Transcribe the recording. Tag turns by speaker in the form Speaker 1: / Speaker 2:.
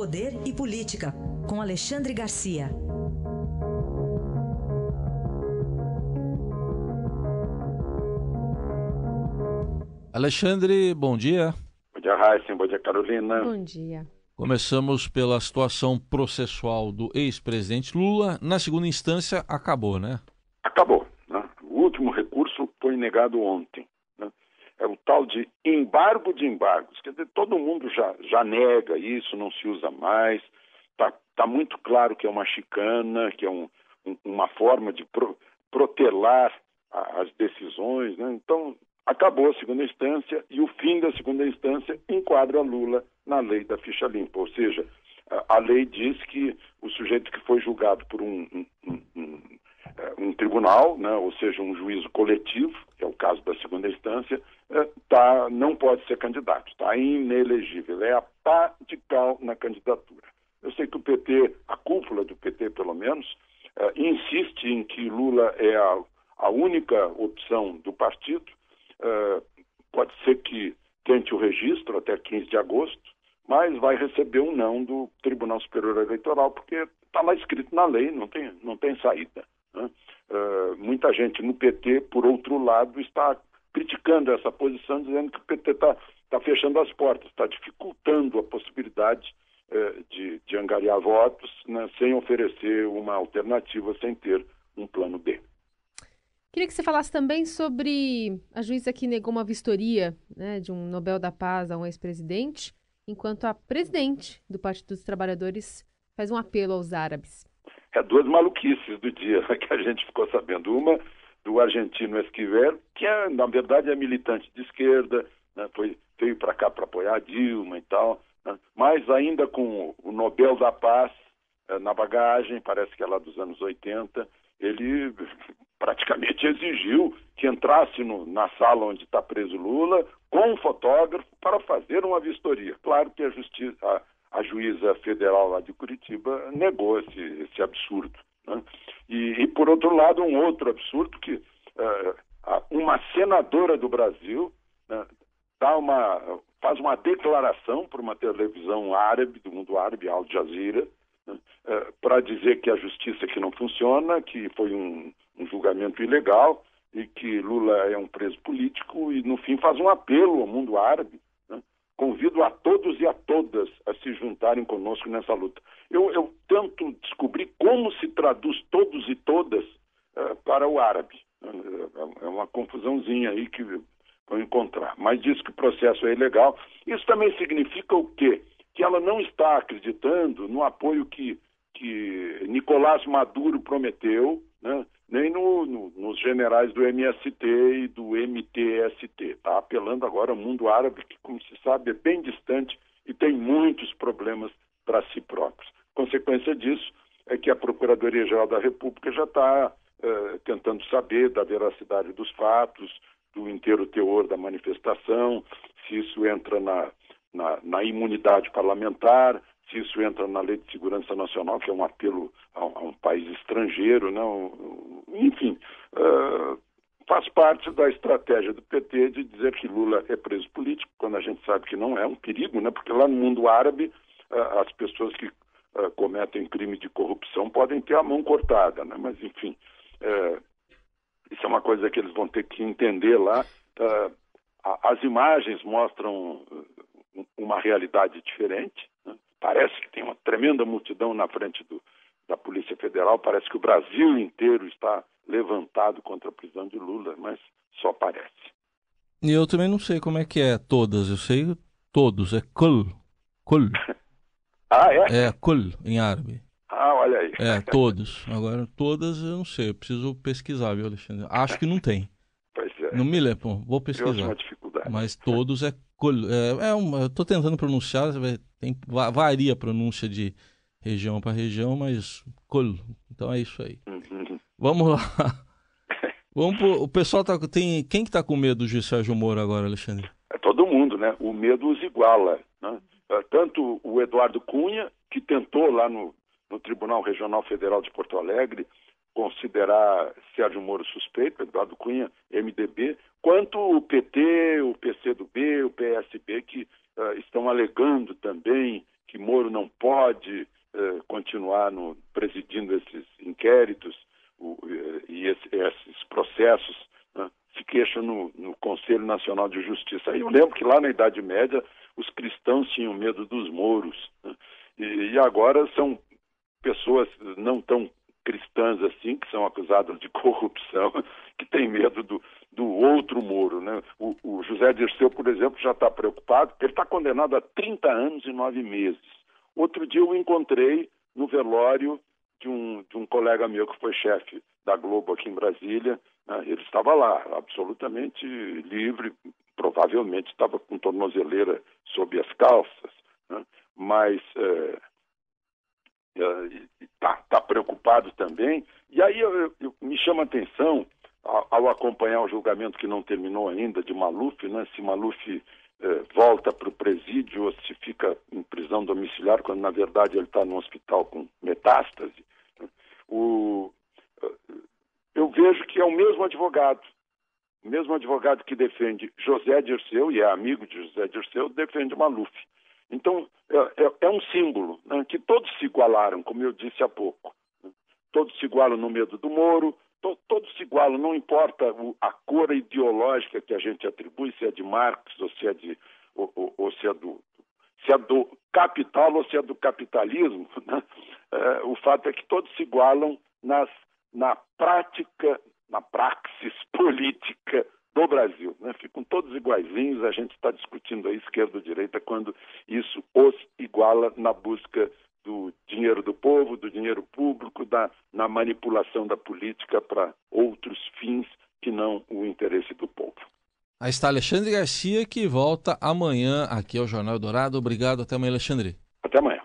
Speaker 1: Poder e Política, com Alexandre Garcia.
Speaker 2: Alexandre, bom dia.
Speaker 3: Bom dia, Raíssa. Bom dia, Carolina.
Speaker 4: Bom dia.
Speaker 2: Começamos pela situação processual do ex-presidente Lula. Na segunda instância, acabou, né?
Speaker 3: Acabou. Né? O último recurso foi negado ontem. Tal de embargo de embargos. Quer dizer, todo mundo já, já nega isso, não se usa mais. Está tá muito claro que é uma chicana, que é um, um, uma forma de pro, protelar a, as decisões. Né? Então, acabou a segunda instância e o fim da segunda instância enquadra Lula na lei da ficha limpa, ou seja, a, a lei diz que o sujeito que foi julgado por um, um, um, um, tribunal, né, ou seja, um juízo coletivo, que é o caso da segunda instância, é, tá, não pode ser candidato, está inelegível, é a pá de cal na candidatura. Eu sei que o PT, a cúpula do PT pelo menos, é, insiste em que Lula é a, a única opção do partido, pode ser que tente o registro até 15 de agosto, mas vai receber um não do Tribunal Superior Eleitoral, porque está lá escrito na lei, não tem, não tem saída. Né? Uh, muita gente no PT, por outro lado, está criticando essa posição, dizendo que o PT está tá fechando as portas, está dificultando a possibilidade uh, de, de angariar votos né, sem oferecer uma alternativa, sem ter um plano B.
Speaker 4: Queria que você falasse também sobre a juíza que negou uma vistoria né, de um Nobel da Paz a um ex-presidente, enquanto a presidente do Partido dos Trabalhadores faz um apelo aos árabes.
Speaker 3: É duas maluquices do dia que a gente ficou sabendo. Uma do argentino Esquivel, que é, na verdade é militante de esquerda, né, foi, veio para cá para apoiar a Dilma e tal, né, mas ainda com o Nobel da Paz eh, na bagagem, parece que é lá dos anos 80, ele praticamente exigiu que entrasse no, na sala onde está preso Lula com um fotógrafo para fazer uma vistoria. Claro que a, justiça, a, a juíza federal lá de Curitiba negou esse, esse absurdo. Né? E, e, por outro lado, um outro absurdo que uh, uma senadora do Brasil né, dá uma, faz uma declaração para uma televisão árabe, do mundo árabe, Al Jazeera, né, uh, para dizer que a justiça aqui não funciona, que foi um, um julgamento ilegal e que Lula é um preso político e, no fim, faz um apelo ao mundo árabe. Convido a todos e a todas a se juntarem conosco nessa luta. Eu, eu tento descobrir como se traduz todos e todas uh, para o árabe. É, é uma confusãozinha aí que vão encontrar. Mas diz que o processo é ilegal. Isso também significa o quê? Que ela não está acreditando no apoio que, que Nicolás Maduro prometeu, né? Nem no, no, nos generais do MST e do MTST. Está apelando agora ao mundo árabe, que, como se sabe, é bem distante e tem muitos problemas para si próprios. Consequência disso é que a Procuradoria-Geral da República já está eh, tentando saber da veracidade dos fatos, do inteiro teor da manifestação, se isso entra na, na, na imunidade parlamentar, se isso entra na Lei de Segurança Nacional, que é um apelo a, a um país estrangeiro, não, enfim, uh, faz parte da estratégia do PT de dizer que Lula é preso político, quando a gente sabe que não é um perigo, né? porque lá no mundo árabe uh, as pessoas que uh, cometem crime de corrupção podem ter a mão cortada, né? mas enfim, isso é uma coisa que eles vão ter que entender lá. as imagens mostram uma realidade diferente, Parece que tem uma tremenda multidão na frente do, da Polícia Federal. Parece que o Brasil inteiro está levantado contra a prisão de Lula, mas só parece.
Speaker 2: E eu também não sei como é que é todas. Eu sei todos. É kul. Kul.
Speaker 3: ah, é?
Speaker 2: É kul em árabe.
Speaker 3: Ah, olha aí.
Speaker 2: É, todos. Agora, todas eu não sei. Eu preciso pesquisar, viu, Alexandre? Acho que não tem.
Speaker 3: Pois é.
Speaker 2: Não me lembro. Vou pesquisar.
Speaker 3: uma dificuldade.
Speaker 2: Mas todos é kul. É, é uma, eu tô tentando pronunciar, tem, varia a pronúncia de região para região, mas colo. Então é isso aí. Uhum. Vamos lá. Vamos pro, o pessoal tá tem quem que tá com medo do juiz Sérgio Moro agora, Alexandre?
Speaker 3: É todo mundo, né? O medo os iguala, né? É, tanto o Eduardo Cunha, que tentou lá no, no Tribunal Regional Federal de Porto Alegre considerar Sérgio Moro suspeito, Eduardo Cunha, MDB, quanto o PT, o PCdoB, o PSB, que uh, estão alegando também que Moro não pode eh, continuar no, presidindo esses inquéritos o, eh, e esse, esses processos, né, se queixam no, no, Conselho Nacional de Justiça. Aí eu lembro que lá na Idade Média os cristãos tinham medo dos mouros né, e, agora são pessoas não tão cristãs assim, que são acusadas de corrupção, que têm medo do, do outro Moro. Né? O, o José Dirceu, por exemplo, já está preocupado, ele está condenado a 30 anos e nove meses. Outro dia eu encontrei no velório de um, de um colega meu que foi chefe da Globo aqui em Brasília. Né? Ele estava lá, absolutamente livre, provavelmente estava com tornozeleira sob as calças, né? mas é, está tá preocupado também. E aí eu, eu, me chama a atenção, ao, ao, acompanhar o julgamento que não terminou ainda de Maluf, né, se Maluf volta para o presídio ou se fica em prisão domiciliar, quando na verdade ele está no hospital com metástase. Né, o, eh, eu vejo que é o mesmo advogado, o mesmo advogado que defende José Dirceu, e é amigo de José Dirceu, defende Maluf. Então, é, é, é um símbolo né, que todos se igualaram, como eu disse há pouco. Né? Todos se igualam no medo do Moro, todos se igualam, não importa a cor ideológica que a gente atribui, se é de Marx ou se é, de, ou, ou, ou se é do, se é do capital ou se é do capitalismo, né? é, o fato é que todos se igualam nas, na prática, na praxis política do Brasil. Né? Ficam todos iguaizinhos, a gente está discutindo a esquerda ou direita quando isso os iguala na busca do dinheiro do povo, do dinheiro público, da, na manipulação da política para outros fins que não o interesse do povo.
Speaker 2: Aí está Alexandre Garcia, que volta amanhã aqui ao Jornal Dourado. Obrigado, até amanhã, Alexandre.
Speaker 3: Até amanhã.